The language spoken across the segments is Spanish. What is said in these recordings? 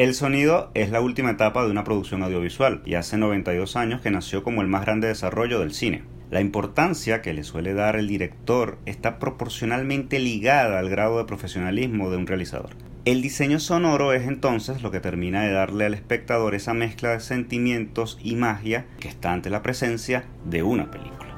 El sonido es la última etapa de una producción audiovisual y hace 92 años que nació como el más grande desarrollo del cine. La importancia que le suele dar el director está proporcionalmente ligada al grado de profesionalismo de un realizador. El diseño sonoro es entonces lo que termina de darle al espectador esa mezcla de sentimientos y magia que está ante la presencia de una película.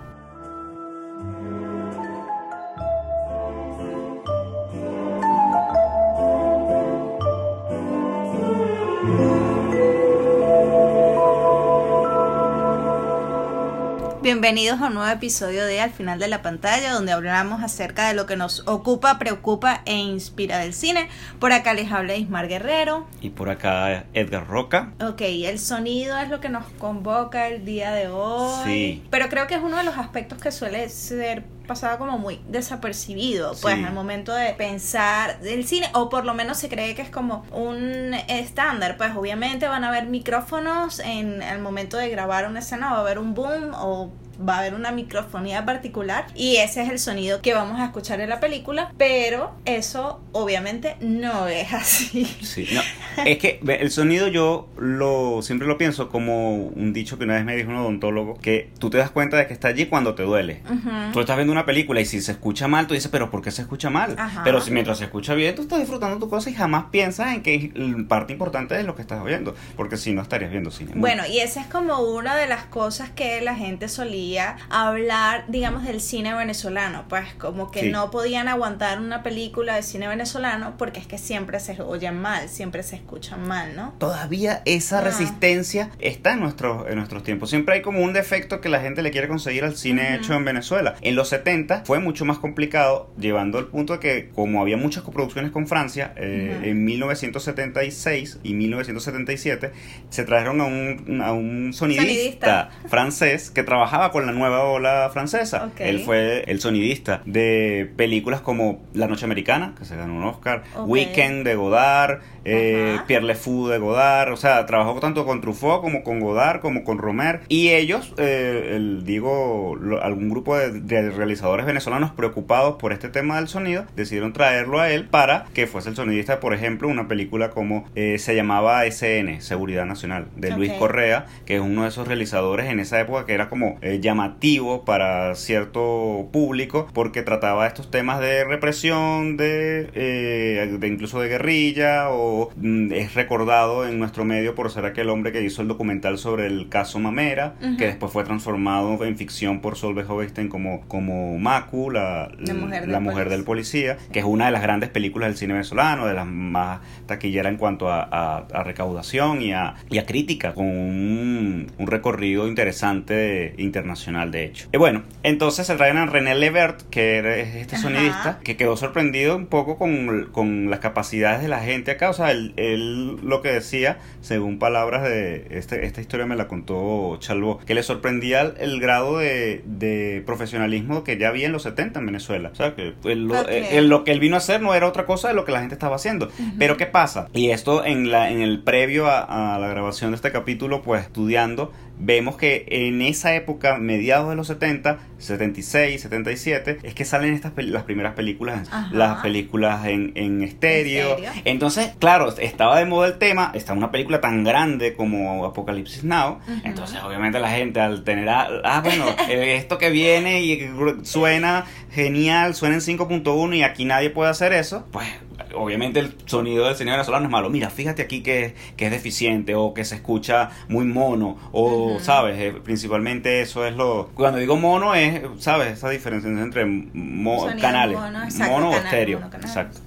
Bienvenidos a un nuevo episodio de Al final de la pantalla, donde hablamos acerca de lo que nos ocupa, preocupa e inspira del cine. Por acá les habla Ismar Guerrero. Y por acá Edgar Roca. Ok, el sonido es lo que nos convoca el día de hoy. Sí. Pero creo que es uno de los aspectos que suele ser pasado como muy desapercibido, pues al momento de pensar del cine, o por lo menos se cree que es como un estándar, pues obviamente van a haber micrófonos en el momento de grabar una escena, va a haber un boom o va a haber una microfonía particular y ese es el sonido que vamos a escuchar en la película, pero eso obviamente no es así. Sí, no. Es que el sonido yo lo siempre lo pienso como un dicho que una vez me dijo un odontólogo, que tú te das cuenta de que está allí cuando te duele. Tú estás viendo una película y si se escucha mal, tú dices, pero ¿por qué se escucha mal? Pero si mientras se escucha bien, tú estás disfrutando tu cosa y jamás piensas en que parte importante es lo que estás oyendo, porque si no estarías viendo cine. Bueno, y esa es como una de las cosas que la gente solía hablar, digamos, del cine venezolano, pues como que no podían aguantar una película de cine venezolano porque es que siempre se oyen mal, siempre se escuchan mal, ¿no? Todavía esa ah. resistencia está en, nuestros en nuestros tiempos. Siempre hay como un defecto que la gente le quiere conseguir al cine hecho en Venezuela. En los 70 fue mucho más complicado, llevando al punto de que como había muchas coproducciones con Francia, eh, en 1976 y 1977 se trajeron a un, a un sonidista, francés que trabajaba con la nueva ola francesa. Él fue el sonidista de películas como La Noche Americana, que se ganó un Oscar, Weekend de Godard, eh, Pierre Le Fou de Godard, o sea, trabajó tanto con Truffaut como con Godard, como con Romer, y ellos, eh, el, digo, algún grupo de, realizadores venezolanos preocupados por este tema del sonido, decidieron traerlo a él para que fuese el sonidista, por ejemplo, una película como eh, se llamaba SN, Seguridad Nacional, de Luis Correa, que es uno de esos realizadores en esa época que era como llamativo para cierto público, porque trataba estos temas de represión, de, de incluso de guerrilla o Mm, es recordado en nuestro medio por ser aquel hombre que hizo el documental sobre el caso Mamera, que después fue transformado en ficción por Solveig Hovenstein como, como Macu, la, la mujer, del, policía, que es una de las grandes películas del cine venezolano, de las más taquilleras en cuanto a, recaudación y a, y a, crítica, con un, recorrido interesante internacional, de hecho. Y bueno, entonces se traen a René Levert, que es este sonidista, que quedó sorprendido un poco con, con las capacidades de la gente acá, o sea, él, lo que decía, según palabras de este, esta historia me la contó Chalvo, que le sorprendía el, grado de, profesionalismo que ya había en los 70 en Venezuela. O sea, que lo, que él vino a hacer no era otra cosa de lo que la gente estaba haciendo. Pero ¿qué pasa? Y esto en, la, en el previo a, a la grabación de este capítulo, pues estudiando, vemos que en esa época, mediados de los 70, 76, 77, es que salen estas las primeras películas, las películas en, en estéreo. Entonces, claro, estaba de moda el tema, está una película tan grande como Apocalipsis Now, entonces obviamente la gente al tener, ah, bueno, eh, esto que viene y suena genial, suena en 5.1 y aquí nadie puede hacer eso, pues obviamente el sonido del cine venezolano es malo. Mira, fíjate aquí que, que es deficiente o que se escucha muy mono o, ¿sabes? Eh, principalmente eso es lo... Cuando digo mono es, ¿sabes? Esa diferencia entre canales. Mono, o estéreo. Exacto.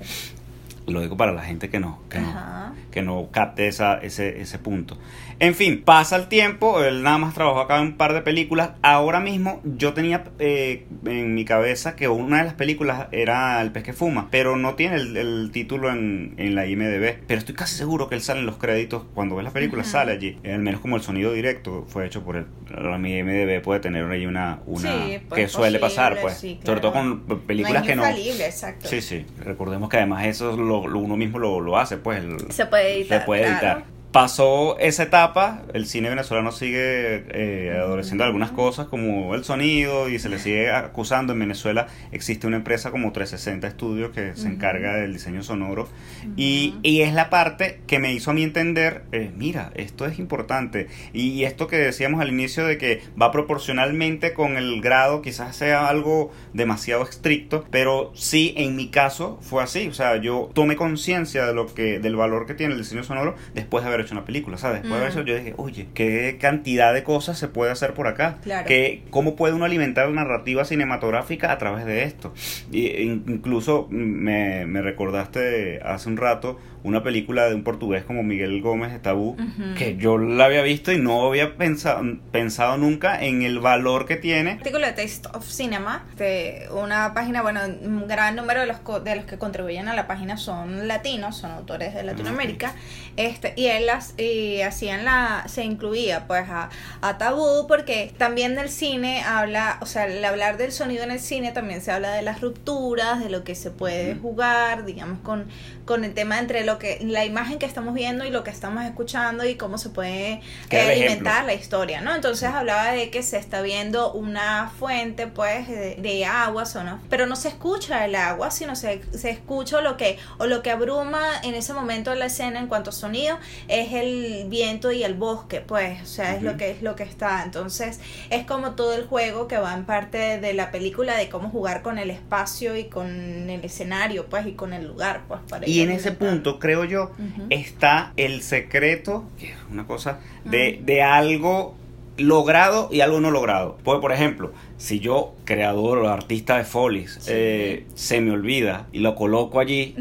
Lo digo para la gente que no, que no, que no capte esa, ese, ese punto. En fin, pasa el tiempo, él nada más trabajó acá en un par de películas. Ahora mismo yo tenía eh, en mi cabeza que una de las películas era El pez que fuma, pero no tiene el, título en, la IMDB. Pero estoy casi seguro que él sale en los créditos, cuando ves la película sale allí. Al menos como el sonido directo fue hecho por él. La IMDB puede tener ahí una... una pues que suele pasar, pues. Sobre todo con películas que no... Exacto. Sí, sí. Recordemos que además eso lo, uno mismo lo, hace, pues. se puede editar. Se puede editar. Pasó esa etapa, el cine venezolano sigue eh, adoleciendo algunas cosas como el sonido y se le sigue acusando. En Venezuela existe una empresa como 360 Studios que se encarga del diseño sonoro. Y, y, es la parte que me hizo a mí entender, eh, mira, esto es importante. Y esto que decíamos al inicio de que va proporcionalmente con el grado, quizás sea algo demasiado estricto, pero sí en mi caso fue así, o sea, yo tomé conciencia de lo que del valor que tiene el diseño sonoro después de haber hecho una película, ¿sabes? Después de eso yo dije, oye, qué cantidad de cosas se puede hacer por acá. Claro. Que, ¿Cómo puede uno alimentar narrativa cinematográfica a través de esto? Y, incluso me, me recordaste hace un rato una película de un portugués como Miguel Gómez de Tabú, que yo la había visto y no había pensado, pensado nunca en el valor que tiene. artículo de Taste of Cinema, de una página, bueno, un gran número de los, de los que contribuyen a la página son latinos, son autores de Latinoamérica, este y él las, y hacían la, se incluía pues a, a Tabú, porque también del cine habla, o sea, al hablar del sonido en el cine también se habla de las rupturas, de lo que se puede jugar, digamos, con, con el tema entre lo que la imagen que estamos viendo y lo que estamos escuchando y cómo se puede alimentar la historia, ¿no? Entonces hablaba de que se está viendo una fuente, pues, de, agua, o no, pero no se escucha el agua, sino se, se escucha lo que, o lo que abruma en ese momento de la escena en cuanto a sonido es el viento y el bosque, pues, o sea, es lo que es lo que está. Entonces, es como todo el juego que va en parte de la película de cómo jugar con el espacio y con el escenario, pues, y con el lugar, pues, para Y en ese punto creo yo, está el secreto, que es una cosa, de, de algo logrado y algo no logrado. Porque, por ejemplo, si yo, creador o artista de folies, eh, se me olvida y lo coloco allí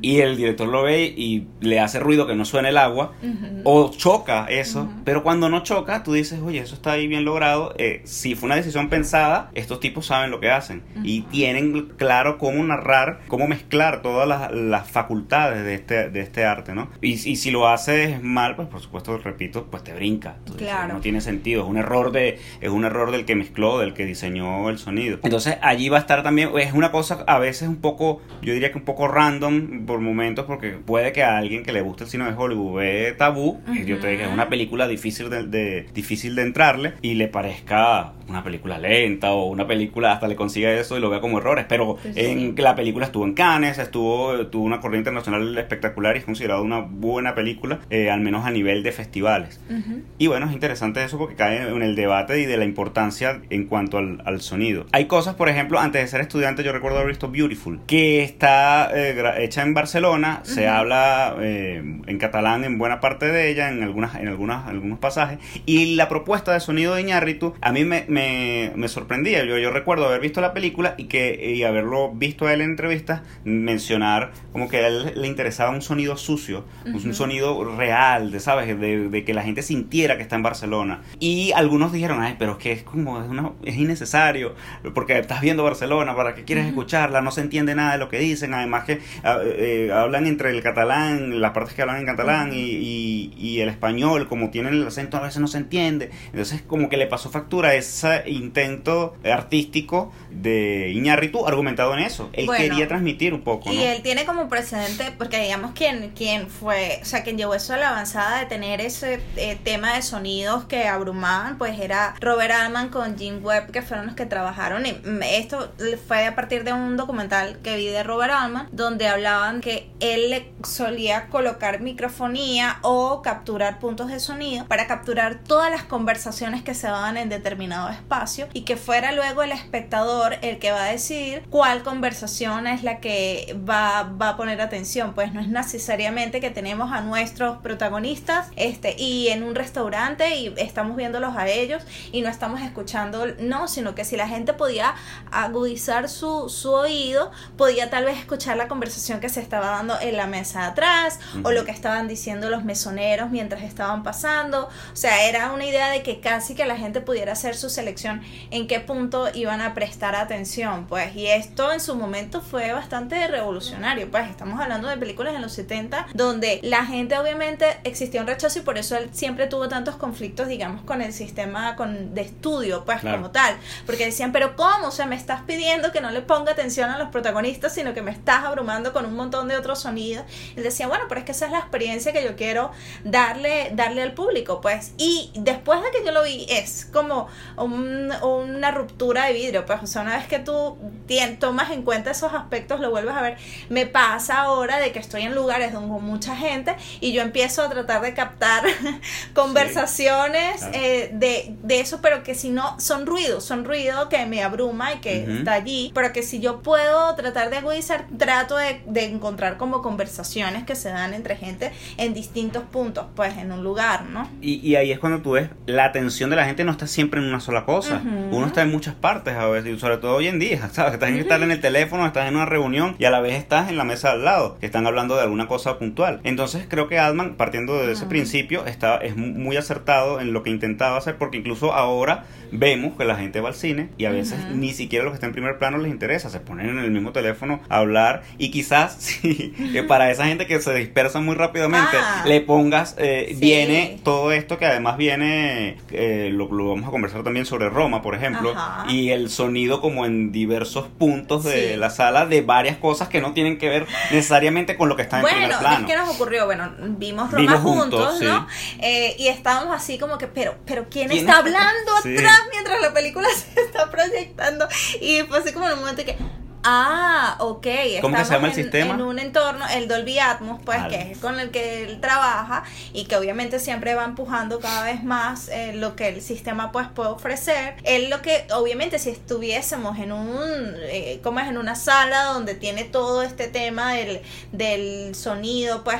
y el director lo ve y le hace ruido que no suene el agua o choca eso, pero cuando no choca tú dices, oye, eso está ahí bien logrado, eh, si fue una decisión pensada, estos tipos saben lo que hacen y tienen claro cómo narrar, cómo mezclar todas las, facultades de este, de este arte, ¿no? Y, si lo haces mal, pues por supuesto, repito, pues te brinca. claro. no tiene sentido, es un error de, es un error del que mezcló, del que diseñó el sonido. Entonces allí va a estar también, es una cosa a veces un poco, yo diría que un poco random por momentos, porque puede que a alguien que le guste el cine de Hollywood ve Tabú, que yo te diga, es una película difícil de, difícil de entrarle y le parezca una película lenta o una película hasta le consiga eso y lo vea como errores, pero pues en la película estuvo en Cannes, estuvo tuvo una corriente internacional espectacular y es considerada una buena película, eh, al menos a nivel de festivales. Y bueno, es interesante eso porque cae en el debate y de la importancia en cuanto al, al, sonido. Hay cosas, por ejemplo, antes de ser estudiante yo recuerdo haber visto Beautiful, que está eh, hecha en Barcelona, se habla eh, en catalán en buena parte de ella, en algunas en algunas algunos pasajes, y la propuesta de sonido de Iñárritu a mí me, me, me sorprendía. Yo, yo recuerdo haber visto la película y que y haberlo visto a él en entrevistas mencionar como que a él le interesaba un sonido sucio, un sonido real, de, ¿sabes? De, de, que la gente sintiera que está en Barcelona. Y algunos dijeron, ay, pero es que es como, es, una, es innecesario, porque estás viendo Barcelona, ¿para qué quieres escucharla? No se entiende nada de lo que dicen, además que ah, eh, hablan entre el catalán, las partes que hablan en catalán y, y, el español, como tienen el acento a veces no se entiende. Entonces como que le pasó factura ese intento artístico de Iñárritu argumentado en eso. Él quería transmitir un poco. Y él tiene como precedente, porque digamos quien, quien fue, o sea, quien llevó eso a la avanzada de tener ese eh, tema de sonidos que abrumaban, pues era Robert Altman con Jim Webb, que fueron los que trabajaron. Y esto fue a partir de un documental que vi de Robert Altman, donde hablaban que él le solía colocar microfonía o capturar puntos de sonido para capturar todas las conversaciones que se daban en determinado espacio y que fuera luego el espectador el que va a decir cuál conversación es la que va, va a poner atención. Pues no es necesariamente que tenemos a nuestros protagonistas este, y en un restaurante y estamos viéndolos a ellos y no estamos escuchando, no, sino que si la gente podía agudizar su, su oído, podía tal vez escuchar la conversación que se estaba dando en la mesa de atrás o lo que estaban diciendo los mesoneros mientras estaban pasando. O sea, era una idea de que casi que la gente pudiera hacer sus selección, en qué punto iban a prestar atención, pues, y esto en su momento fue bastante revolucionario, pues, estamos hablando de películas en los 70 donde la gente obviamente existía un rechazo y por eso él siempre tuvo tantos conflictos, digamos, con el sistema con, de estudio, pues, como tal, porque decían, pero ¿cómo? O sea, me estás pidiendo que no le ponga atención a los protagonistas, sino que me estás abrumando con un montón de otros sonidos. Él decía, bueno, pero es que esa es la experiencia que yo quiero darle, darle al público, pues, y después de que yo lo vi, es como una ruptura de vidrio, pues, o sea, una vez que tú tomas en cuenta esos aspectos, lo vuelves a ver, me pasa ahora de que estoy en lugares donde mucha gente y yo empiezo a tratar de captar conversaciones eh, de, de, eso, pero que si no, son ruidos, son ruido que me abruma y que está allí, pero que si yo puedo tratar de agudizar, trato de, de, encontrar como conversaciones que se dan entre gente en distintos puntos, pues en un lugar, ¿no? Y, y ahí es cuando tú ves, la atención de la gente no está siempre en una sola cosa, uno está en muchas partes a veces, sobre todo hoy en día, ¿sabes? Estás en estar en el teléfono, estás en una reunión y a la vez estás en la mesa al lado, que están hablando de alguna cosa puntual. Entonces creo que Altman, partiendo de ese principio, está, es muy acertado en lo que intentaba hacer, porque incluso ahora vemos que la gente va al cine y a veces ni siquiera los que están en primer plano les interesa, se ponen en el mismo teléfono a hablar y quizás si para esa gente que se dispersa muy rápidamente ah. le pongas, eh, viene todo esto que además viene, eh, lo, vamos a conversar también sobre Roma, por ejemplo, y el sonido como en diversos puntos de la sala de varias cosas que no tienen que ver necesariamente con lo que está en primer plano. es que nos ocurrió, bueno, vimos Roma juntos, ¿no? Eh, y estábamos así como que, pero, pero ¿quién, está hablando atrás? Mientras la película se está proyectando. Y fue así como en un momento que, Ah, ok. ¿Cómo se llama el en, sistema? En un entorno, el Dolby Atmos, pues, que es con el que él trabaja y que obviamente siempre va empujando cada vez más eh, lo que el sistema pues puede ofrecer. Él lo que, obviamente, si estuviésemos en un, eh, como es en una sala donde tiene todo este tema del, del sonido, pues,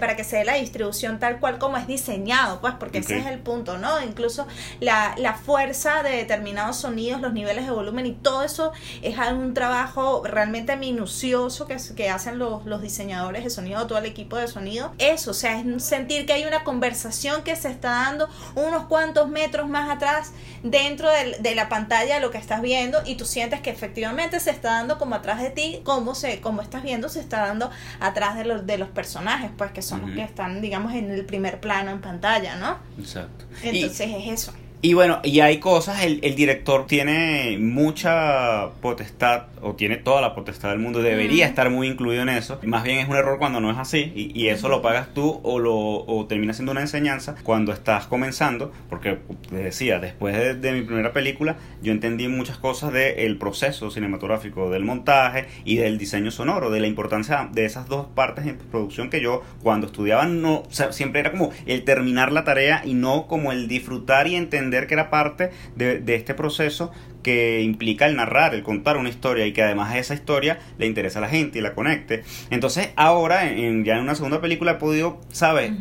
para que se dé la distribución tal cual como es diseñado, pues, porque ese es el punto, ¿no? Incluso la, la fuerza de determinados sonidos, los niveles de volumen y todo eso es un trabajo realmente minucioso que, que hacen los, los diseñadores de sonido, todo el equipo de sonido. Eso, o sea, es sentir que hay una conversación que se está dando unos cuantos metros más atrás dentro de, la pantalla de lo que estás viendo y tú sientes que efectivamente se está dando como atrás de ti, como, se, como estás viendo, se está dando atrás de los, de los personajes, pues que son los que están, digamos, en el primer plano en pantalla, ¿no? Exacto. Entonces es eso. Y bueno, y hay cosas, el, el, director tiene mucha potestad, o tiene toda la potestad del mundo, debería estar muy incluido en eso. Más bien es un error cuando no es así, y, y eso lo pagas tú o, lo, o termina siendo una enseñanza cuando estás comenzando, porque te decía, después de, mi primera película, yo entendí muchas cosas del proceso cinematográfico, del montaje y del diseño sonoro, de la importancia de esas dos partes en producción que yo cuando estudiaba no, siempre era como el terminar la tarea y no como el disfrutar y entender que era parte de, de este proceso que implica el narrar, el contar una historia y que además esa historia le interesa a la gente y la conecte. Entonces ahora, en, ya en una segunda película, he podido, ¿sabes?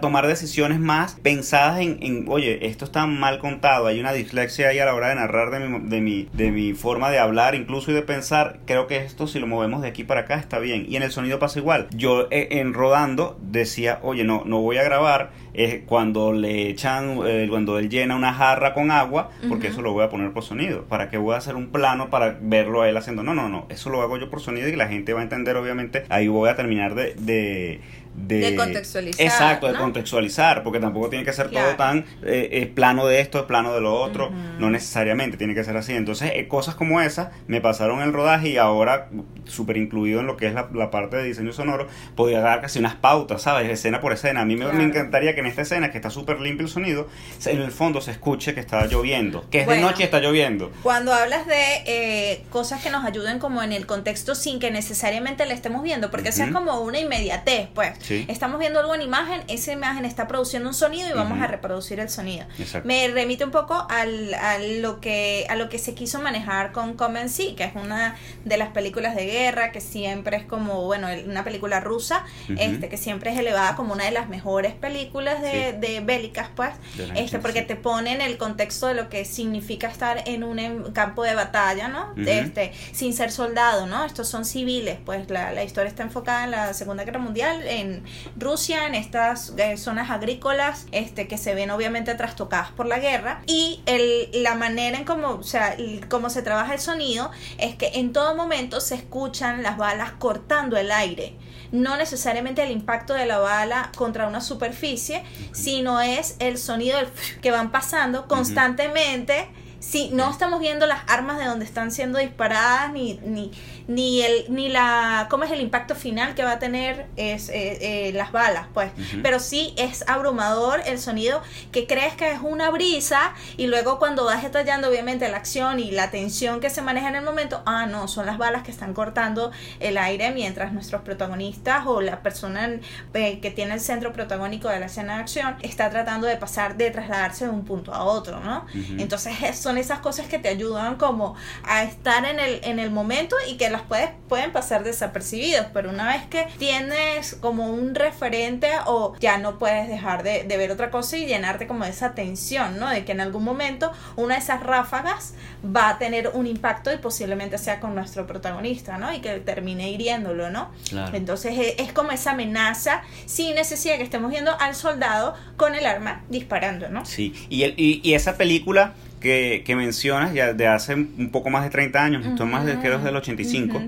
tomar decisiones más pensadas en, en, oye, esto está mal contado, hay una dislexia ahí a la hora de narrar de mi, de, mi, de mi forma de hablar incluso y de pensar, creo que esto si lo movemos de aquí para acá está bien. Y en el sonido pasa igual. Yo eh, en rodando decía, oye, no, no voy a grabar eh, cuando le echan, eh, cuando él llena una jarra con agua, porque eso lo voy a poner por sonido ¿Para qué voy a hacer un plano para verlo a él haciendo? No, no, no. Eso lo hago yo por sonido y la gente va a entender, obviamente. Ahí voy a terminar de, de, contextualizar. Exacto, de contextualizar, porque tampoco tiene que ser todo tan eh, plano de esto, plano de lo otro, no necesariamente tiene que ser así. Entonces, eh, cosas como esas me pasaron el rodaje y ahora, súper incluido en lo que es la, parte de diseño sonoro, podía dar casi unas pautas, ¿sabes? Escena por escena. A mí me, encantaría que en esta escena, que está súper limpio el sonido, en el fondo se escuche que está lloviendo, que es de noche y está lloviendo. Cuando hablas de eh, cosas que nos ayuden como en el contexto sin que necesariamente le estemos viendo, porque eso es como una inmediatez, pues. Estamos viendo algo en imagen, esa imagen está produciendo un sonido y vamos a reproducir el sonido. Me remite un poco al, a, lo que, a lo que se quiso manejar con Come que es una de las películas de guerra que siempre es como, bueno, una película rusa, este que siempre es elevada como una de las mejores películas de, de bélicas, pues, este porque te pone en el contexto de lo que significa estar en un em, campo de batalla, ¿no? este, sin ser soldado, ¿no? Estos son civiles, pues la, la historia está enfocada en la Segunda Guerra Mundial, en en Rusia, en estas eh, zonas agrícolas, este, que se ven obviamente trastocadas por la guerra, y el, la manera en cómo, o sea, cómo se trabaja el sonido es que en todo momento se escuchan las balas cortando el aire. No necesariamente el impacto de la bala contra una superficie, sino es el sonido que van pasando constantemente. Si no estamos viendo las armas de donde están siendo disparadas, ni, ni, ni el ni la cómo es el impacto final que va a tener es eh, eh, las balas pues. Pero sí es abrumador el sonido que crees que es una brisa y luego cuando vas detallando obviamente la acción y la tensión que se maneja en el momento ah no son las balas que están cortando el aire mientras nuestros protagonistas o la persona eh, que tiene el centro protagónico de la escena de acción está tratando de pasar de trasladarse de un punto a otro no entonces son esas cosas que te ayudan como a estar en el en el momento y que puedes, pueden pasar desapercibidos, pero una vez que tienes como un referente o ya no puedes dejar de, ver otra cosa y llenarte como de esa tensión, ¿no? De que en algún momento una de esas ráfagas va a tener un impacto y posiblemente sea con nuestro protagonista, ¿no? Y que termine hiriéndolo, ¿no? Entonces es, es, como esa amenaza sin necesidad que estemos viendo al soldado con el arma disparando, ¿no? Sí, y, el, y, y esa película que, que, mencionas ya de hace un poco más de 30 años, esto más de que es del 85,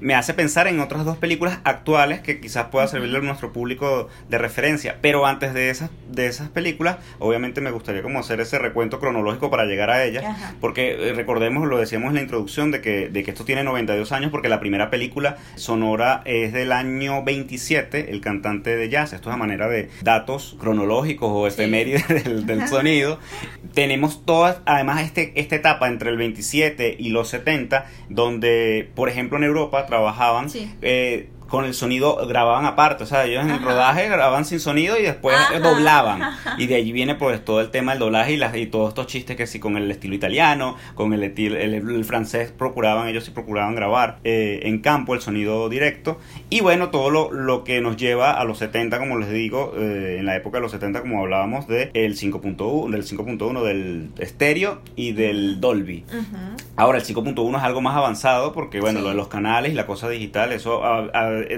me hace pensar en otras dos películas actuales que quizás pueda servirle a nuestro público de referencia. Pero antes de esas, de esas películas, obviamente me gustaría como hacer ese recuento cronológico para llegar a ellas, porque eh, recordemos, lo decíamos en la introducción, de que, de que esto tiene 92 años, porque la primera película sonora es del año 27, el cantante de jazz, esto es a manera de datos cronológicos o efemérides del, del sonido. Tenemos todas además este, esta etapa entre el 27 y los 70, donde, por ejemplo, en Europa trabajaban eh, con el sonido grababan aparte, o sea, ellos en el rodaje grababan sin sonido y después doblaban. Y de allí viene pues todo el tema del doblaje y, las, y todos estos chistes que sí con el estilo italiano, con el, estilo, el, francés procuraban, ellos sí procuraban grabar eh, en campo el sonido directo. Y bueno, todo lo, lo, que nos lleva a los 70, como les digo, eh, en la época de los 70, como hablábamos, de el 5.1, del 5.1 del estéreo y del Dolby. Ahora, el 5.1 es algo más avanzado porque, bueno, lo de los canales y la cosa digital, eso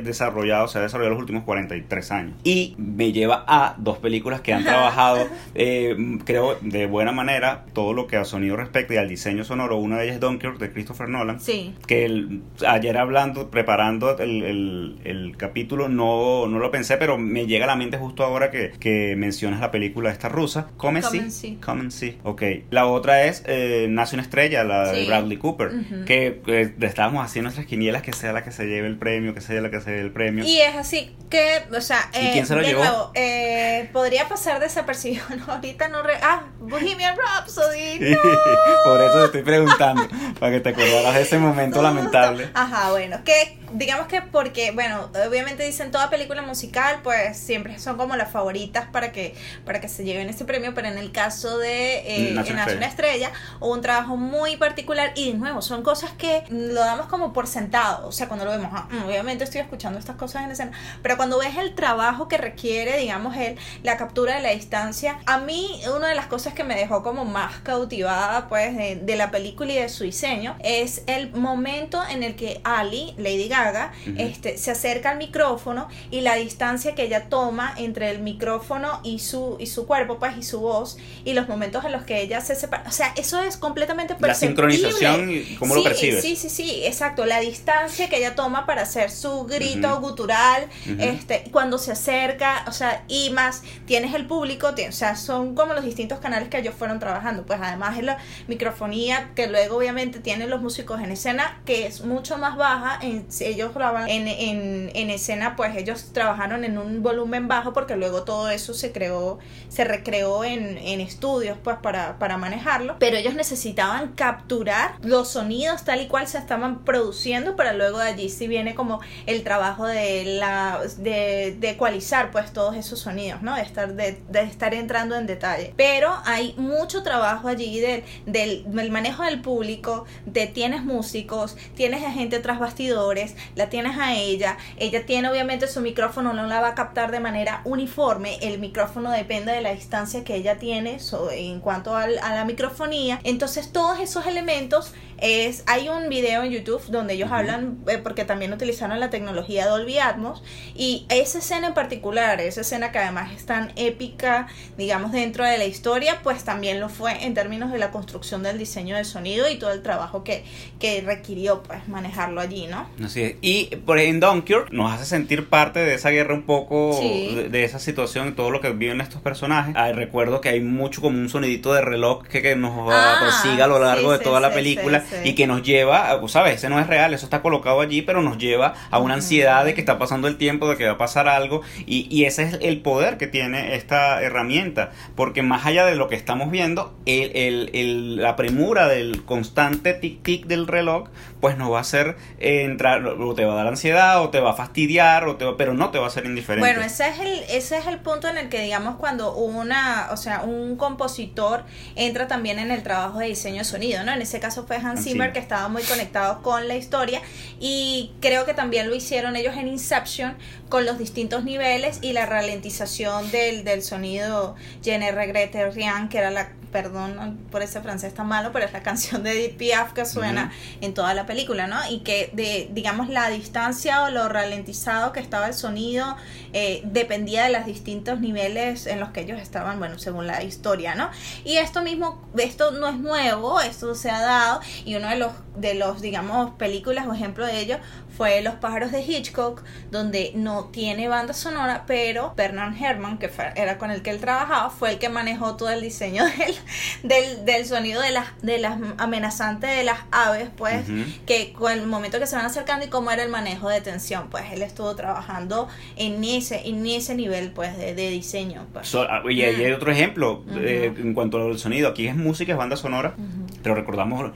desarrollado, se ha desarrollado los últimos 43 años. Y me lleva a dos películas que han trabajado, eh, creo, de buena manera, todo lo que a sonido respecta y al diseño sonoro. Una de ellas es Dunkirk, de Christopher Nolan. Sí. Que ayer hablando, preparando el, el, capítulo, no, no lo pensé, pero me llega a la mente justo ahora que, que mencionas la película esta rusa. Come, See. Come See. Ok. La otra es eh, Nace una estrella, la de Bradley Cooper. Que, que estábamos haciendo nuestras quinielas que sea la que se lleve el premio, que sea la que se el premio. Y es así que, o sea, ¿Y quién se lo llevó? Eh, podría pasar desapercibido, ¿no? Ahorita no... Re ah, Bohemian Rhapsody, no. Por eso te estoy preguntando, para que te acordaras de ese momento lamentable. Ajá, bueno, que digamos que porque, bueno, obviamente dicen toda película musical, pues siempre son como las favoritas para que, para que se lleven ese premio, pero en el caso de eh, Nace una estrella, hubo un trabajo muy particular y de nuevo, son cosas que lo damos como por sentado, o sea, cuando lo vemos, ah, obviamente estoy escuchando estas cosas en escena, pero cuando ves el trabajo que requiere, digamos, el, la captura de la distancia, a mí una de las cosas que me dejó como más cautivada, pues, de, la película y de su diseño, es el momento en el que Ali, Lady Gaga, este, se acerca al micrófono y la distancia que ella toma entre el micrófono y su, y su cuerpo, pues, y su voz, y los momentos en los que ella se separa. O sea, eso es completamente perceptible. La sincronización, ¿cómo lo percibes? Sí, sí, sí, exacto. La distancia que ella toma para hacer su grito gutural, este, cuando se acerca, o sea, y más, tienes el público, o sea, son como los distintos canales que ellos fueron trabajando, pues además es la microfonía que luego obviamente tienen los músicos en escena, que es mucho más baja, en, ellos graban en, en, en escena, pues ellos trabajaron en un volumen bajo porque luego todo eso se creó, se recreó en, en estudios, pues para, para manejarlo, pero ellos necesitaban capturar los sonidos tal y cual se estaban produciendo para luego de allí si viene como el trabajo de la de, de ecualizar pues todos esos sonidos, ¿no? De estar, de, estar entrando en detalle. Pero hay mucho trabajo allí del, del, manejo del público, de tienes músicos, tienes a gente tras bastidores, la tienes a ella, ella tiene obviamente su micrófono, no la va a captar de manera uniforme, el micrófono depende de la distancia que ella tiene en cuanto a la microfonía, entonces todos esos elementos es, hay un video en YouTube donde ellos hablan, eh, porque también utilizaron la tecnología Dolby Atmos, y esa escena en particular, esa escena que además es tan épica, digamos, dentro de la historia, pues también lo fue en términos de la construcción del diseño del sonido y todo el trabajo que, que requirió, pues, manejarlo allí, ¿no? Así es. Y por en Dunkirk nos hace sentir parte de esa guerra un poco, de, esa situación y todo lo que viven estos personajes. recuerdo que hay mucho como un sonidito de reloj que, que nos ah, persigue a lo largo de toda la película y que nos lleva, ¿sabes? Ese no es real, eso está colocado allí, pero nos lleva a una ansiedad de que está pasando el tiempo, de que va a pasar algo y, y ese es el poder que tiene esta herramienta, porque más allá de lo que estamos viendo, el, el, el, la premura del constante tic-tic del reloj, pues nos va a hacer entrar, o te va a dar ansiedad, o te va a fastidiar, o te pero no te va a hacer indiferente. Bueno, ese es el, ese es el punto en el que digamos cuando una, o sea, un compositor entra también en el trabajo de diseño de sonido, ¿no? En ese caso fue Hans Zimmer que estaba muy conectado con la historia y creo que también lo hicieron ellos en Inception con los distintos niveles y la ralentización del, del sonido Je ne regrette rien, que era la perdón por ese francés tan malo, pero es la canción de Edith Piaf que suena en toda la película, ¿no? Y que de, digamos, la distancia o lo ralentizado que estaba el sonido eh, dependía de los distintos niveles en los que ellos estaban, bueno, según la historia, ¿no? Y esto mismo, esto no es nuevo, esto se ha dado y uno de los, de los, digamos, películas o ejemplo de ello fue Los pájaros de Hitchcock, donde no tiene banda sonora, pero Bernard Herrmann, que era con el que él trabajaba, fue el que manejó todo el diseño del, del, del sonido de las, de las amenazantes de las aves, pues, que con el momento que se van acercando y cómo era el manejo de tensión, pues él estuvo trabajando en ese, en ese nivel, pues, de, diseño. Pues. Ah, y hay otro ejemplo eh, en cuanto al sonido, aquí es música, es banda sonora, pero recordamos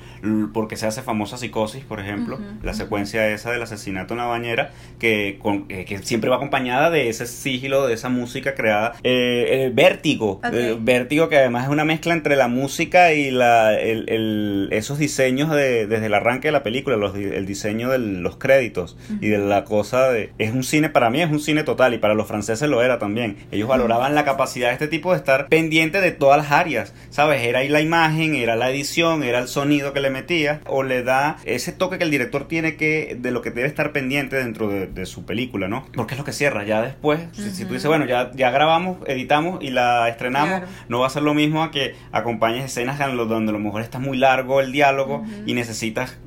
porque se hace famosa Psicosis, por ejemplo, la secuencia esa del asesinato en la bañera, que, con, eh, que siempre va acompañada de ese sigilo, de esa música creada. Eh, vértigo, vértigo que además es una mezcla entre la música y la, el, esos diseños de, desde el arranque de la película, los, el diseño de los créditos y de la cosa de... Es un cine, para mí es un cine total y para los franceses lo era también. Ellos valoraban la capacidad de este tipo de estar pendiente de todas las áreas, ¿sabes? Era ahí la imagen, era la edición, era el sonido que le metía o le da ese toque que el director tiene que, de lo que debe estar pendiente dentro de, su película, ¿no? Porque es lo que cierra, ya después, si, tú dices, bueno, ya, ya grabamos, editamos y la estrenamos, no va a ser lo mismo a que acompañes escenas donde a lo mejor está muy largo el diálogo y necesitas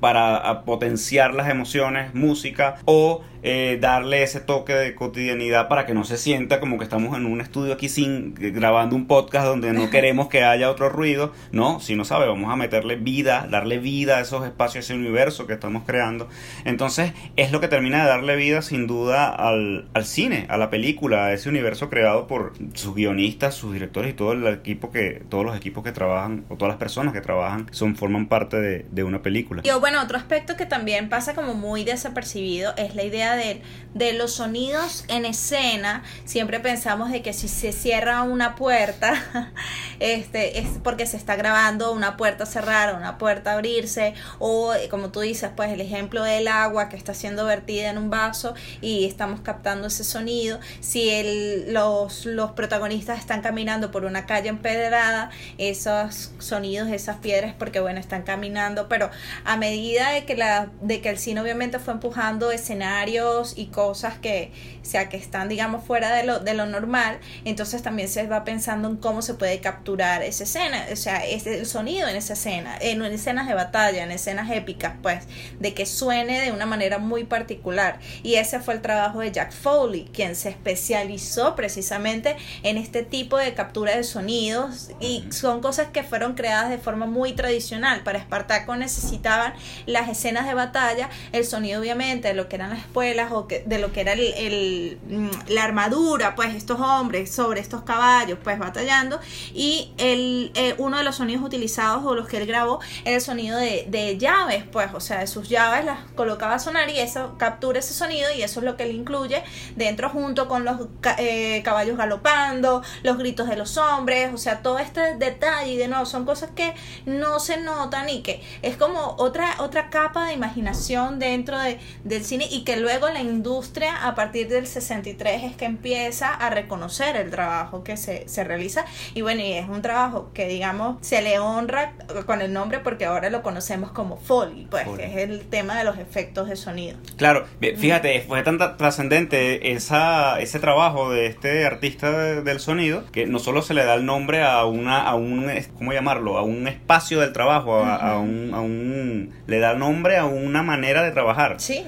para potenciar las emociones, música o eh, darle ese toque de cotidianidad para que no se sienta como que estamos en un estudio aquí sin grabando un podcast donde no queremos que haya otro ruido, no, si no sabe, vamos a meterle vida, darle vida a esos espacios, ese universo que estamos creando. Entonces, es lo que termina de darle vida sin duda al, al cine, a la película, a ese universo creado por sus guionistas, sus directores y todo el equipo que, todos los equipos que trabajan, o todas las personas que trabajan, son, forman parte de, de una película. Y bueno, otro aspecto que también pasa como muy desapercibido es la idea de, de los sonidos en escena, siempre pensamos de que si se cierra una puerta, este, es porque se está grabando una puerta cerrar, una puerta abrirse, o eh, como tú dices, pues el ejemplo del agua que está siendo vertida en un vaso y estamos captando ese sonido. Si el, los, los protagonistas están caminando por una calle empedrada, esos sonidos, esas piedras, porque bueno, están caminando, pero a medida de que, la, de que el cine obviamente fue empujando escenarios, y cosas que, sea, que están, digamos, fuera de lo, de lo normal, entonces también se va pensando en cómo se puede capturar esa escena, o sea, es el sonido en esa escena, en, escenas de batalla, en escenas épicas, pues, de que suene de una manera muy particular. Y ese fue el trabajo de Jack Foley, quien se especializó precisamente en este tipo de captura de sonidos y son cosas que fueron creadas de forma muy tradicional. Para Espartaco necesitaban las escenas de batalla, el sonido obviamente de lo que eran las o que, de lo que era el, mm, la armadura, pues estos hombres sobre estos caballos, pues batallando. Y el, eh, uno de los sonidos utilizados o los que él grabó era el sonido de, de, llaves, pues, o sea, de sus llaves las colocaba a sonar y eso captura ese sonido y eso es lo que él incluye dentro junto con los eh, caballos galopando, los gritos de los hombres, o sea, todo este detalle y de nuevo son cosas que no se notan y que es como otra, otra capa de imaginación dentro de, del cine y que luego la industria a partir del 63 es que empieza a reconocer el trabajo que se, se realiza y bueno, y es un trabajo que digamos se le honra con el nombre porque ahora lo conocemos como Foley, pues que es el tema de los efectos de sonido. Claro, fíjate, fue tan trascendente esa ese trabajo de este artista del sonido que no solo se le da el nombre a una a un ¿cómo llamarlo? a un espacio del trabajo, a, un, a un le da nombre a una manera de trabajar. Sí.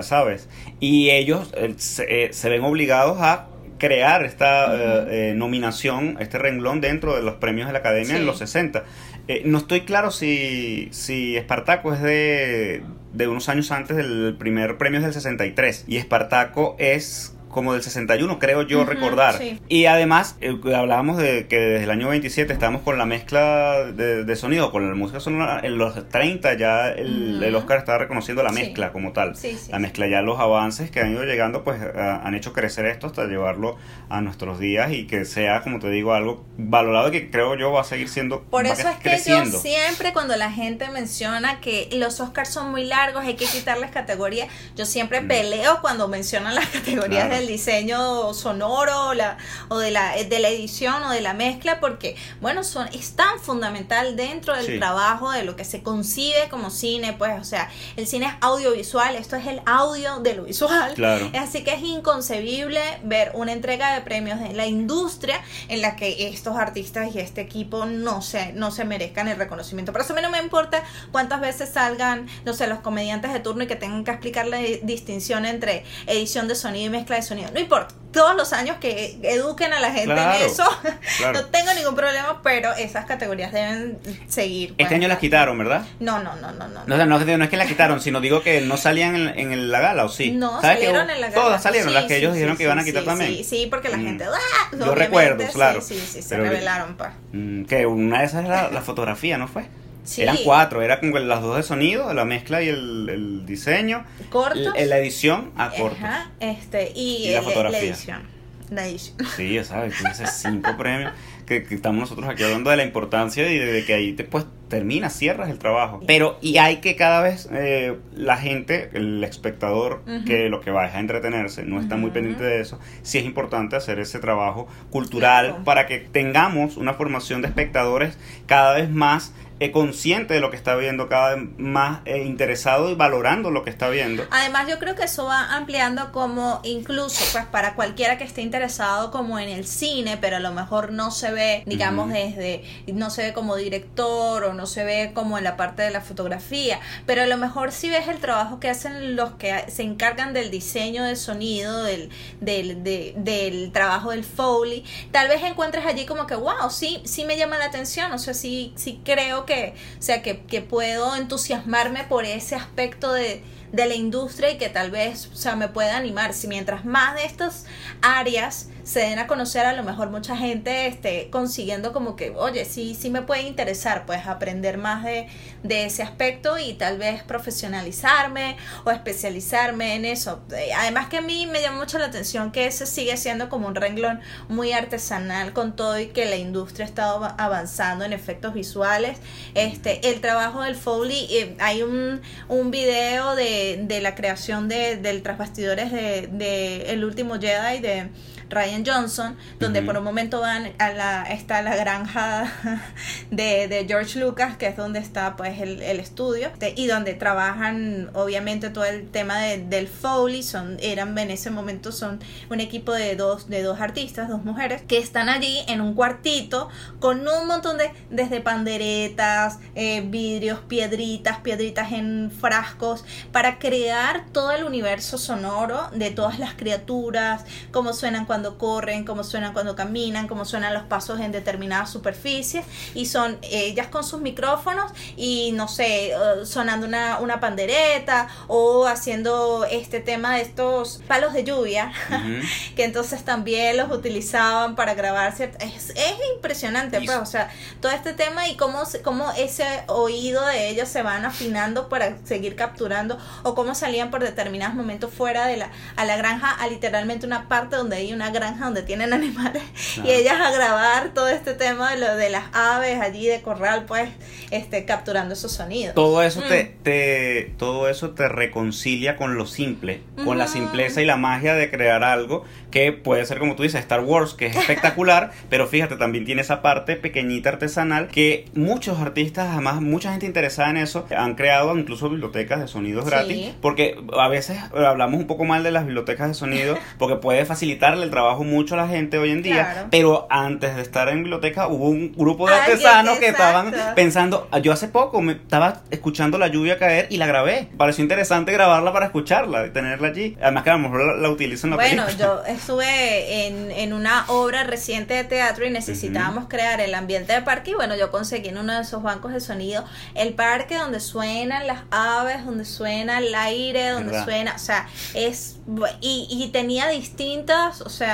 ¿Sabes? Y ellos eh, se, se ven obligados a crear esta eh, eh, nominación, este renglón dentro de los premios de la Academia en los 60. Eh, no estoy claro si, si Espartaco es de, de unos años antes del primer premio es del 63 y Espartaco es como del 61, creo yo recordar. Y además, eh, hablábamos de que desde el año 27 estábamos con la mezcla de, sonido, con la música sonora. En los 30 ya el, Oscar está reconociendo la mezcla como tal. la mezcla ya los avances que han ido llegando, pues han hecho crecer esto hasta llevarlo a nuestros días y que sea, como te digo, algo valorado que creo yo va a seguir siendo. Por eso es que yo siempre, cuando la gente menciona que los Oscars son muy largos, hay que quitarles categorías, yo siempre mm. peleo cuando mencionan las categorías del diseño sonoro la, o de la, de la edición o de la mezcla, porque, bueno, son, es tan fundamental dentro del trabajo de lo que se concibe como cine, pues, o sea, el cine es audiovisual, esto es el audio de lo visual. Claro. Así que es inconcebible ver una entrega de premios de la industria en la que estos artistas y este equipo no se, no se merezcan el reconocimiento. Por eso a mí no me importa cuántas veces salgan, no sé, los comediantes de turno y que tengan que explicar la distinción entre edición de sonido y mezcla de sonido no importa, todos los años que eduquen a la gente en eso, no tengo ningún problema, pero esas categorías deben seguir. Este año las quitaron, ¿verdad? No, no, no, no. No, no, no, no es que las quitaron, sino digo que no salían en, la gala, ¿o sí? No, salieron en la gala. Todas salieron, las que ellos dijeron que iban a quitar también. Sí, sí, porque la mm. gente... ¡ah! Yo recuerdo, claro. Sí, sí, sí, se revelaron, pa. Mm, que una de esas era la fotografía, ¿no fue? Eran cuatro, era como las dos de sonido, la mezcla y el, diseño. Cortos. La edición a cortos. este, y, la fotografía. La edición. La edición. Sí, ya sabes, tienes cinco premios. Que, estamos nosotros aquí hablando de la importancia y de, que ahí te pues terminas, cierras el trabajo. Pero y hay que cada vez eh, la gente, el espectador que lo que va es a entretenerse, no está muy pendiente de eso. Sí es importante hacer ese trabajo cultural para que tengamos una formación de espectadores cada vez más consciente de lo que está viendo, cada vez más eh, interesado y valorando lo que está viendo. Además, yo creo que eso va ampliando como incluso, pues para cualquiera que esté interesado como en el cine, pero a lo mejor no se ve, digamos, desde, no se ve como director o no se ve como en la parte de la fotografía, pero a lo mejor si ves el trabajo que hacen los que se encargan del diseño de sonido, del, del, del trabajo del Foley, tal vez encuentres allí como que, wow, sí, sí me llama la atención, o sea, sí, sí creo que, o sea, que, que puedo entusiasmarme por ese aspecto de, de la industria y que tal vez, o sea, me pueda animar. Si mientras más de estas áreas se den a conocer, a lo mejor mucha gente esté consiguiendo como que, oye, sí, sí me puede interesar, pues aprender más de, de ese aspecto y tal vez profesionalizarme o especializarme en eso. Además que a mí me llama mucho la atención que ese sigue siendo como un renglón muy artesanal con todo y que la industria ha estado avanzando en efectos visuales. Este, el trabajo del Foley, eh, hay un, un video de, de la creación de, del trasbastidores de, de El último Jedi de Ryan Johnson, donde por un momento van a la, está la granja de, de, George Lucas, que es donde está pues el, el estudio, y donde trabajan obviamente todo el tema de, del Foley, son, eran en ese momento son un equipo de dos, de dos artistas, dos mujeres, que están allí en un cuartito con un montón de, desde panderetas, eh, vidrios, piedritas, piedritas en frascos, para crear todo el universo sonoro de todas las criaturas, cómo suenan cuando cuando corren, cómo suenan cuando caminan, cómo suenan los pasos en determinadas superficies y son ellas con sus micrófonos y no sé, eh, sonando una, una pandereta o haciendo este tema de estos palos de lluvia que entonces también los utilizaban para grabar. Es, es impresionante, pues, o sea, todo este tema y cómo, cómo ese oído de ellos se van afinando para seguir capturando o cómo salían por determinados momentos fuera de la, a la granja a literalmente una parte donde hay una granja donde tienen animales y ellas a grabar todo este tema de lo de las aves allí de corral, pues este, capturando esos sonidos. Todo eso te, mm. te, todo eso te reconcilia con lo simple, con la simpleza y la magia de crear algo que puede ser como tú dices, Star Wars, que es espectacular, pero fíjate, también tiene esa parte pequeñita artesanal que muchos artistas, además mucha gente interesada en eso, han creado incluso bibliotecas de sonidos gratis, porque a veces hablamos un poco mal de las bibliotecas de sonido, porque puede facilitarle el trabajo mucho a la gente hoy en día, pero antes de estar en biblioteca hubo un grupo de artesanos que estaban pensando, yo hace poco me estaba escuchando la lluvia caer y la grabé, pareció interesante grabarla para escucharla y tenerla allí, además que a lo mejor la, utilizo en la bueno, yo estuve en, en, una obra reciente de teatro y necesitábamos crear el ambiente de parque y bueno, yo conseguí en uno de esos bancos de sonido el parque donde suenan las aves, donde suena el aire, donde suena, o sea, es y, y tenía distintas, o sea,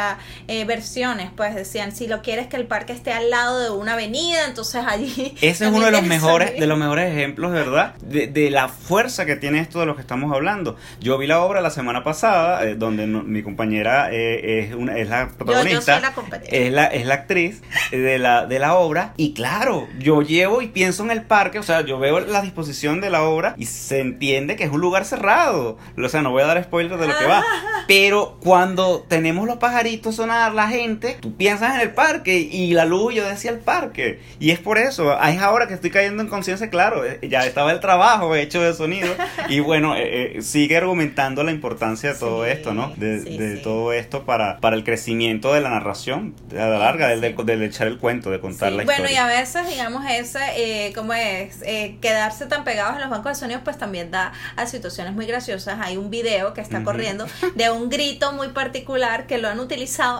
eh, versiones, pues decían, si lo quieres que el parque esté al lado de una avenida, entonces allí... Ese es uno de los mejores, de los mejores ejemplos, ¿verdad? De, de, la fuerza que tiene esto de lo que estamos hablando. Yo vi la obra la semana pasada, eh, donde mi compañera eh, es, una, es la protagonista, la es, la, es la actriz de la, de la obra, y claro, yo llevo y pienso en el parque, o sea, yo veo la disposición de la obra y se entiende que es un lugar cerrado. O sea, no voy a dar spoilers de lo que va, pero cuando tenemos los pajaritos sonar, la gente, tú piensas en el parque y la luz, yo decía el parque. Y es por eso, es ahora que estoy cayendo en conciencia, claro, eh, ya estaba el trabajo hecho de sonido. Y bueno, eh, eh, sigue argumentando la importancia de todo esto, ¿no? De, todo esto para, para el crecimiento de la narración, a la larga, del, echar el cuento, de contar la historia. Bueno, y a veces, digamos, ese, eh, ¿cómo es? quedarse tan pegados en los bancos de sonido, pues también da a situaciones muy graciosas. Hay un video que está corriendo de un grito muy particular que lo han utilizado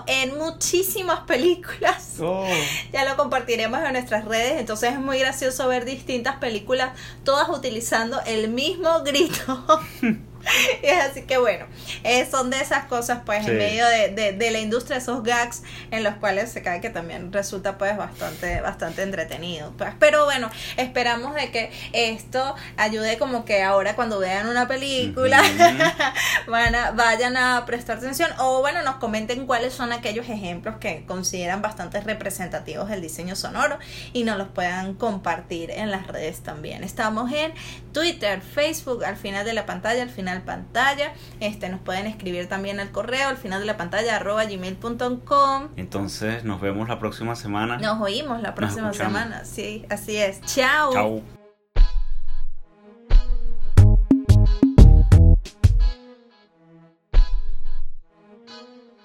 en muchísimas películas. Oh. Ya lo compartiremos en nuestras redes, entonces es muy gracioso ver distintas películas, todas utilizando el mismo grito. y así que bueno, eh, son de esas cosas pues en medio de, de, la industria, esos gags en los cuales se cae que también resulta pues bastante, bastante entretenido. Pues. Pero bueno, esperamos de que esto ayude como que ahora cuando vean una película van a, vayan a prestar atención o bueno, nos comenten cuáles son aquellos ejemplos que consideran bastante representativos del diseño sonoro y nos los puedan compartir en las redes también. Estamos en Twitter, Facebook, al final de la pantalla, al final pantalla. Este, nos pueden escribir también al correo al final de la pantalla arroba gmail.com. Entonces nos vemos la próxima semana. Nos oímos la próxima semana. Sí, así es. Chao. Chao.